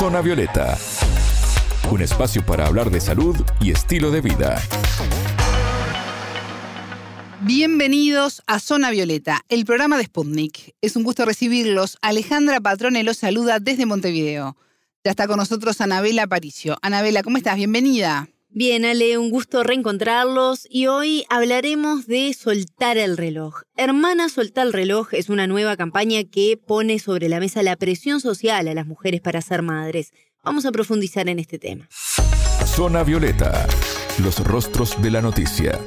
Zona Violeta, un espacio para hablar de salud y estilo de vida. Bienvenidos a Zona Violeta, el programa de Sputnik. Es un gusto recibirlos. Alejandra Patrone los saluda desde Montevideo. Ya está con nosotros Anabela Aparicio. Anabela, ¿cómo estás? Bienvenida. Bien, Ale, un gusto reencontrarlos y hoy hablaremos de Soltar el reloj. Hermana Soltar el reloj es una nueva campaña que pone sobre la mesa la presión social a las mujeres para ser madres. Vamos a profundizar en este tema. Zona Violeta, los rostros de la noticia.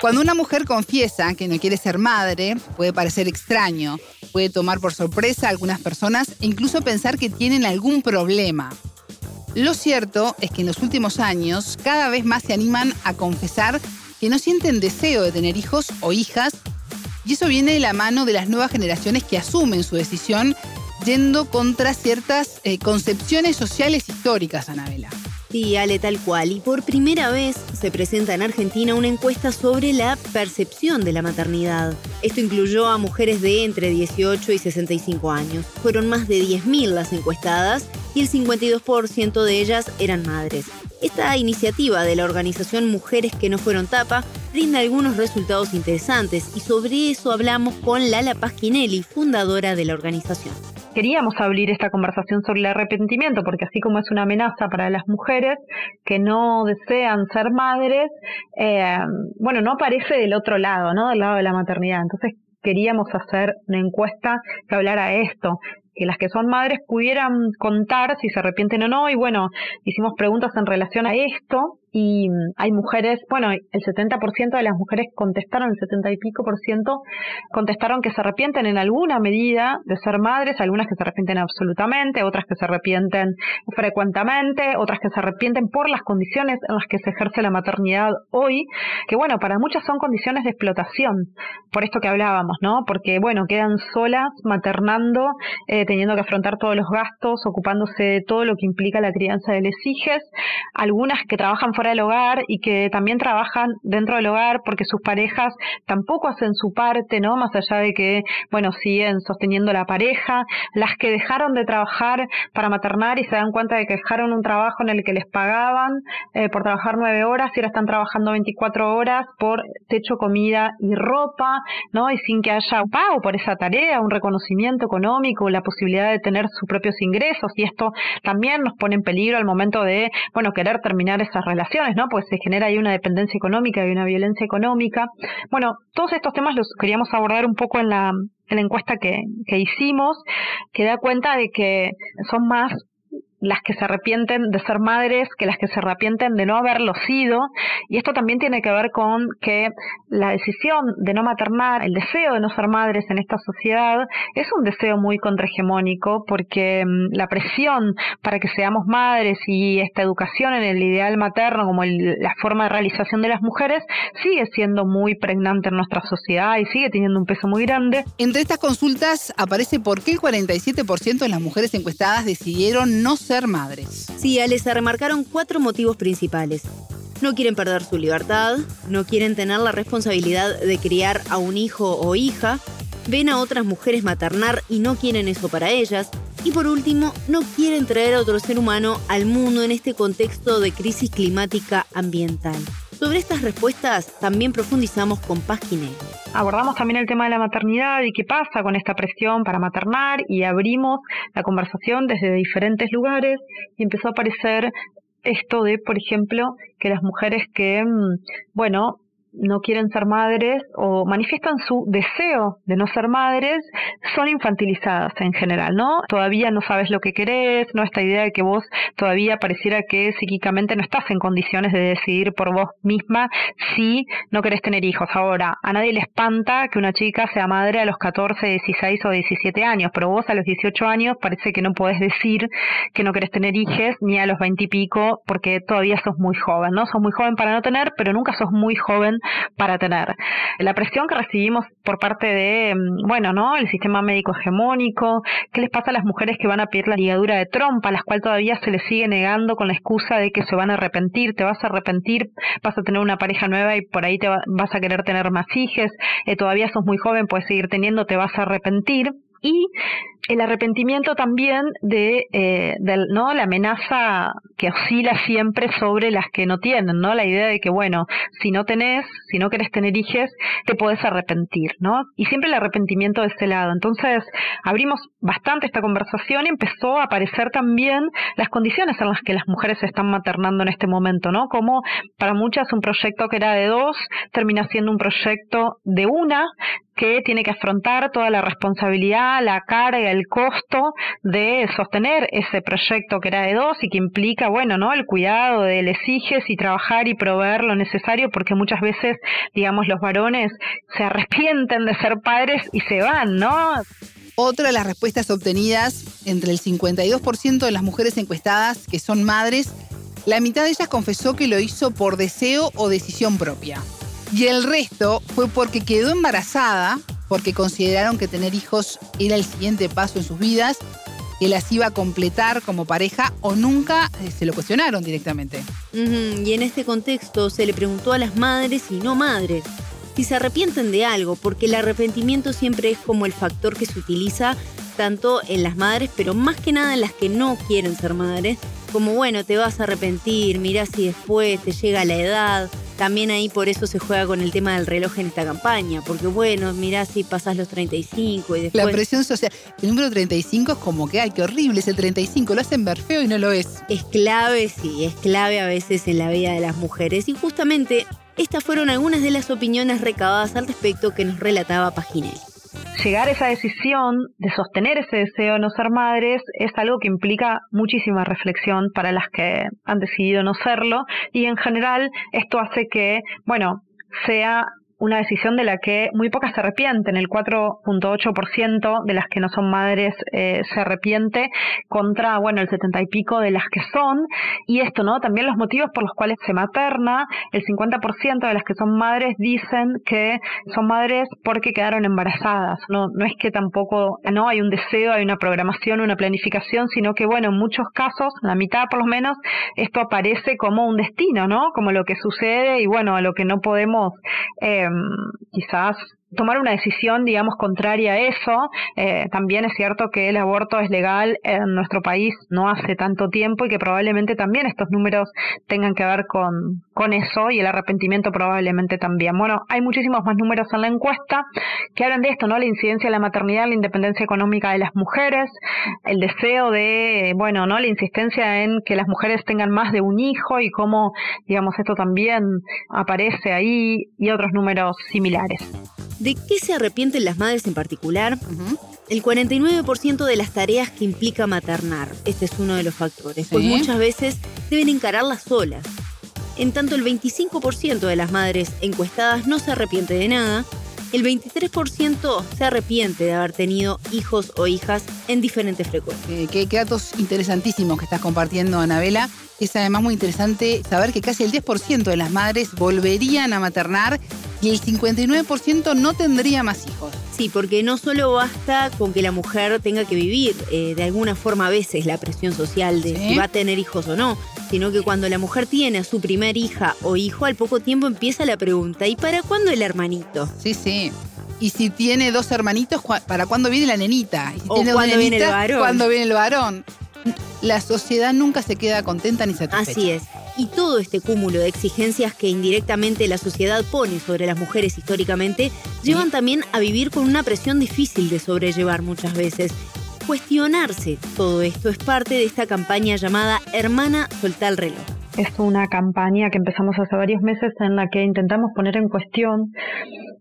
Cuando una mujer confiesa que no quiere ser madre, puede parecer extraño, puede tomar por sorpresa a algunas personas e incluso pensar que tienen algún problema. Lo cierto es que en los últimos años cada vez más se animan a confesar que no sienten deseo de tener hijos o hijas y eso viene de la mano de las nuevas generaciones que asumen su decisión yendo contra ciertas eh, concepciones sociales históricas, Anabela. Sí, Ale, tal cual. Y por primera vez se presenta en Argentina una encuesta sobre la percepción de la maternidad. Esto incluyó a mujeres de entre 18 y 65 años. Fueron más de 10.000 las encuestadas y el 52% de ellas eran madres. Esta iniciativa de la organización Mujeres que no fueron tapa brinda algunos resultados interesantes y sobre eso hablamos con Lala Pasquinelli, fundadora de la organización queríamos abrir esta conversación sobre el arrepentimiento, porque así como es una amenaza para las mujeres que no desean ser madres, eh, bueno, no aparece del otro lado, ¿no? Del lado de la maternidad. Entonces queríamos hacer una encuesta que hablara esto, que las que son madres pudieran contar si se arrepienten o no, y bueno, hicimos preguntas en relación a esto, y hay mujeres, bueno, el 70% de las mujeres contestaron, el 70 y pico por ciento, contestaron que se arrepienten en alguna medida de ser madres, algunas que se arrepienten absolutamente, otras que se arrepienten frecuentemente, otras que se arrepienten por las condiciones en las que se ejerce la maternidad hoy, que bueno, para muchas son condiciones de explotación, por esto que hablábamos, ¿no? Porque bueno, quedan solas maternando, eh, teniendo que afrontar todos los gastos, ocupándose de todo lo que implica la crianza de les hijes, algunas que trabajan fuera del hogar y que también trabajan dentro del hogar porque sus parejas tampoco hacen su parte, ¿no? Más allá de que, bueno, siguen sosteniendo la pareja, las que dejaron de trabajar para maternar y se dan cuenta de que dejaron un trabajo en el que les pagaban eh, por trabajar nueve horas y ahora están trabajando 24 horas por techo, comida y ropa, ¿no? Y sin que haya pago por esa tarea, un reconocimiento económico, la posibilidad de tener sus propios ingresos y esto también nos pone en peligro al momento de, bueno, querer terminar esas relaciones ¿no? Pues se genera ahí una dependencia económica y una violencia económica. Bueno, todos estos temas los queríamos abordar un poco en la, en la encuesta que, que hicimos, que da cuenta de que son más las que se arrepienten de ser madres que las que se arrepienten de no haberlo sido. Y esto también tiene que ver con que la decisión de no maternar, el deseo de no ser madres en esta sociedad, es un deseo muy contrahegemónico porque mm, la presión para que seamos madres y esta educación en el ideal materno como la forma de realización de las mujeres sigue siendo muy pregnante en nuestra sociedad y sigue teniendo un peso muy grande. Entre estas consultas aparece por qué el 47% de las mujeres encuestadas decidieron no ser ser madres. Sí, Ale, se remarcaron cuatro motivos principales. No quieren perder su libertad, no quieren tener la responsabilidad de criar a un hijo o hija, ven a otras mujeres maternar y no quieren eso para ellas, y por último, no quieren traer a otro ser humano al mundo en este contexto de crisis climática ambiental. Sobre estas respuestas también profundizamos con Paz Abordamos también el tema de la maternidad y qué pasa con esta presión para maternar y abrimos la conversación desde diferentes lugares y empezó a aparecer esto de, por ejemplo, que las mujeres que, mm, bueno, no quieren ser madres o manifiestan su deseo de no ser madres son infantilizadas en general, ¿no? Todavía no sabes lo que querés, ¿no? Esta idea de que vos todavía pareciera que psíquicamente no estás en condiciones de decidir por vos misma si no querés tener hijos. Ahora, a nadie le espanta que una chica sea madre a los 14, 16 o 17 años, pero vos a los 18 años parece que no podés decir que no querés tener hijos ni a los 20 y pico porque todavía sos muy joven, ¿no? Sos muy joven para no tener, pero nunca sos muy joven para tener. La presión que recibimos por parte de, mm, bueno, ¿no? El sistema médico hegemónico, ¿qué les pasa a las mujeres que van a pedir la ligadura de trompa, a las cuales todavía se les sigue negando con la excusa de que se van a arrepentir, te vas a arrepentir, vas a tener una pareja nueva y por ahí te vas a querer tener más hijos, eh, todavía sos muy joven, puedes seguir teniendo, te vas a arrepentir y el arrepentimiento también de, eh, ¿no? la amenaza que oscila siempre sobre las que no tienen, ¿no? La idea de que, bueno, si no tenés, si no querés tener hijos, te podés arrepentir, ¿no? Y siempre el arrepentimiento de ese lado. Entonces, abrimos bastante esta conversación y empezó a aparecer también las condiciones en las que las mujeres se están maternando en este momento, ¿no? Como para muchas un proyecto que era de dos termina siendo un proyecto de una que tiene que afrontar toda la responsabilidad, la carga, el costo de sostener ese proyecto que era de dos y que implica, bueno, ¿no? El cuidado de les y trabajar y proveer lo necesario porque muchas veces, digamos, los varones se arrepienten de ser padres y se van, ¿no? Otra de las respuestas obtenidas entre el 52% de las mujeres encuestadas que son madres, la mitad de ellas confesó que lo hizo por deseo o decisión propia. Y el resto fue porque quedó embarazada, porque consideraron que tener hijos era el siguiente paso en sus vidas, que las iba a completar como pareja o nunca eh, se lo cuestionaron directamente. Y en este contexto se le preguntó a las madres y no madres si se arrepienten de algo, porque el arrepentimiento siempre es como el factor que se utiliza tanto en las madres, pero más que nada en las que no quieren ser madres, como bueno, te vas a arrepentir, mirá si después te llega la edad. También ahí por eso se juega con el tema del reloj en esta campaña, porque bueno, mirá si pasás los 35 y después... La presión social, el número 35 es como que, ay, qué horrible es el 35, lo hacen ver feo y no lo es. Es clave, sí, es clave a veces en la vida de las mujeres. Y justamente estas fueron algunas de las opiniones recabadas al respecto que nos relataba Paginel llegar a esa decisión de sostener ese deseo de no ser madres es algo que implica muchísima reflexión para las que han decidido no serlo y en general esto hace que, bueno, sea una decisión de la que muy pocas se arrepienten, el 4.8% de las que no son madres eh, se arrepiente contra, bueno, el 70 y pico de las que son, y esto, ¿no? También los motivos por los cuales se materna, el 50% de las que son madres dicen que son madres porque quedaron embarazadas, no, no es que tampoco, no, hay un deseo, hay una programación, una planificación, sino que, bueno, en muchos casos, la mitad por lo menos, esto aparece como un destino, ¿no? Como lo que sucede y, bueno, a lo que no podemos... Eh, quizás tomar una decisión, digamos, contraria a eso. Eh, también es cierto que el aborto es legal en nuestro país no hace tanto tiempo y que probablemente también estos números tengan que ver con, con eso y el arrepentimiento probablemente también. Bueno, hay muchísimos más números en la encuesta que hablan de esto, ¿no? La incidencia de la maternidad, la independencia económica de las mujeres, el deseo de, bueno, ¿no? La insistencia en que las mujeres tengan más de un hijo y cómo, digamos, esto también aparece ahí y otros números similares. ¿De qué se arrepienten las madres en particular? El 49% de las tareas que implica maternar. Este es uno de los factores, pues muchas veces deben encararlas solas. En tanto, el 25% de las madres encuestadas no se arrepiente de nada el 23% se arrepiente de haber tenido hijos o hijas en diferentes frecuencias. qué, datos interesantísimos que estás compartiendo, Anabela. Es además muy interesante saber que casi el 10% de las madres volverían a maternar y el 59% no tendría más hijos. Sí, porque no solo basta con que la mujer tenga que vivir eh, de alguna forma a veces la presión social de si va a tener hijos o no, sino que cuando la mujer tiene a su primer hija o hijo, al poco tiempo empieza la pregunta, ¿y para cuándo el hermanito? Sí, sí. Y si tiene dos hermanitos, ¿para cuándo viene la nenita? Y o cuándo viene el varón. ¿Cuándo viene el varón? La sociedad nunca se queda contenta ni satisfecha. Así es. Y todo este cúmulo de exigencias que indirectamente la sociedad pone sobre las mujeres históricamente llevan también a vivir con una presión difícil de sobrellevar muchas veces cuestionarse todo esto es parte de esta campaña llamada Hermana, soltá el reloj. Es una campaña que empezamos hace varios meses en la que intentamos poner en cuestión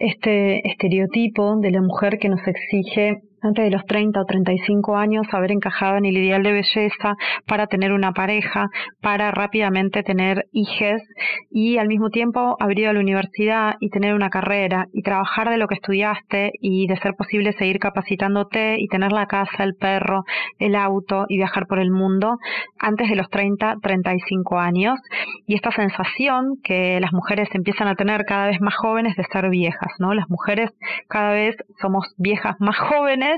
este estereotipo de la mujer que nos exige antes de los 30 o 35 años haber encajado en el ideal de belleza para tener una pareja, para rápidamente tener hijos y al mismo tiempo haber ido a la universidad y tener una carrera y trabajar de lo que estudiaste y de ser posible seguir capacitándote y tener la casa, el perro, el auto y viajar por el mundo antes de los 30, 35 años. Y esta sensación que las mujeres empiezan a tener cada vez más jóvenes de ser viejas, ¿no? Las mujeres cada vez somos viejas más jóvenes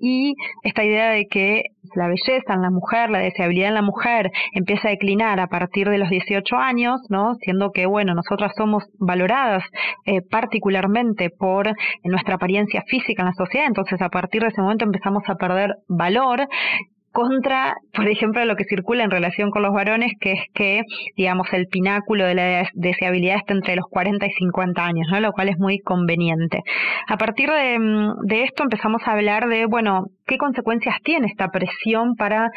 y esta idea de que la belleza en la mujer, la deseabilidad en la mujer empieza a declinar a partir de los 18 años, ¿no? Siendo que, bueno, nosotras somos valoradas eh, particularmente por nuestra apariencia física en la sociedad, entonces a partir de ese momento empezamos a perder valor contra, por ejemplo, lo que circula en relación con los varones, que es que, digamos, el pináculo de la deseabilidad está entre los 40 y 50 años, ¿no? Lo cual es muy conveniente. A partir de, mm, de esto empezamos a hablar de, bueno, qué consecuencias tiene esta presión para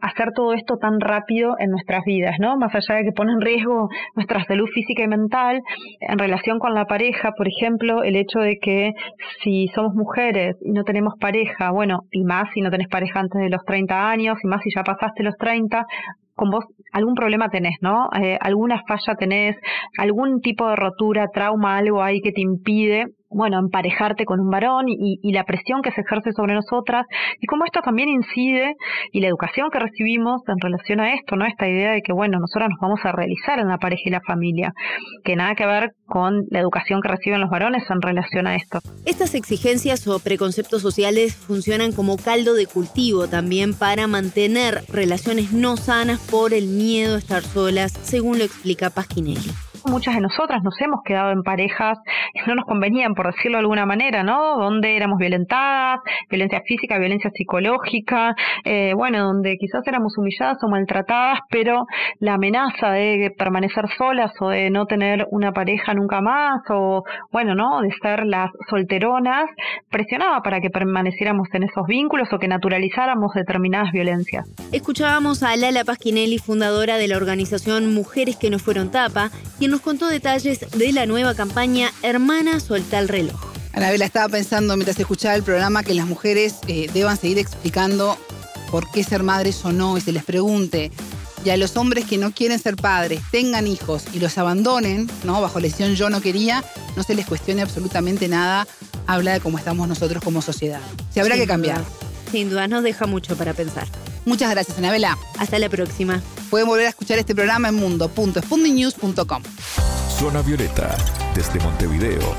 hacer todo esto tan rápido en nuestras vidas, ¿no? Más allá de que pone en riesgo nuestra salud física y mental, en relación con la pareja, por ejemplo, el hecho de que si somos mujeres y no tenemos pareja, bueno, y más si no tenés pareja antes de los 30 años, y más si ya pasaste los 30, con vos algún problema tenés, ¿no? Eh, alguna falla tenés, algún tipo de rotura, trauma, algo ahí que te impide bueno, emparejarte con un varón y, y, la presión que se ejerce sobre nosotras y cómo esto también incide y la educación que recibimos en relación a esto, ¿no? Esta idea de que, bueno, nosotras nos vamos a realizar en la pareja y la familia, que nada que ver con la educación que reciben los varones en relación a esto. Estas exigencias o preconceptos sociales funcionan como caldo de cultivo también para mantener relaciones no sanas por el miedo a estar solas, según lo explica Pasquinelli muchas de nosotras nos hemos quedado en parejas no nos convenían, por decirlo de alguna manera, ¿no? Donde éramos violentadas, violencia física, violencia psicológica, eh, bueno, donde quizás éramos humilladas o maltratadas, pero la amenaza de permanecer solas o de no tener una pareja nunca más, o bueno, ¿no? De ser las solteronas, presionaba para que permaneciéramos en esos vínculos o que naturalizáramos determinadas violencias. Escuchábamos a Lala Pasquinelli, fundadora de la organización Mujeres que no fueron tapa, quien nos contó detalles de la nueva campaña Suelta el Reloj. Anabela estaba pensando mientras escuchaba el programa que las mujeres eh, deban seguir explicando por qué ser madres o no y se les pregunte. Y a los hombres que no quieren ser padres, tengan hijos y los abandonen, ¿no? Bajo lesión yo no quería, no se les cuestione absolutamente nada. Habla de cómo estamos nosotros como sociedad. Se habrá que cambiar. Sin duda, nos deja mucho para pensar. Muchas gracias, Anabela. Hasta la próxima. Pueden volver a escuchar este programa en mundo.spundinews.com. Zona Violeta, desde Montevideo,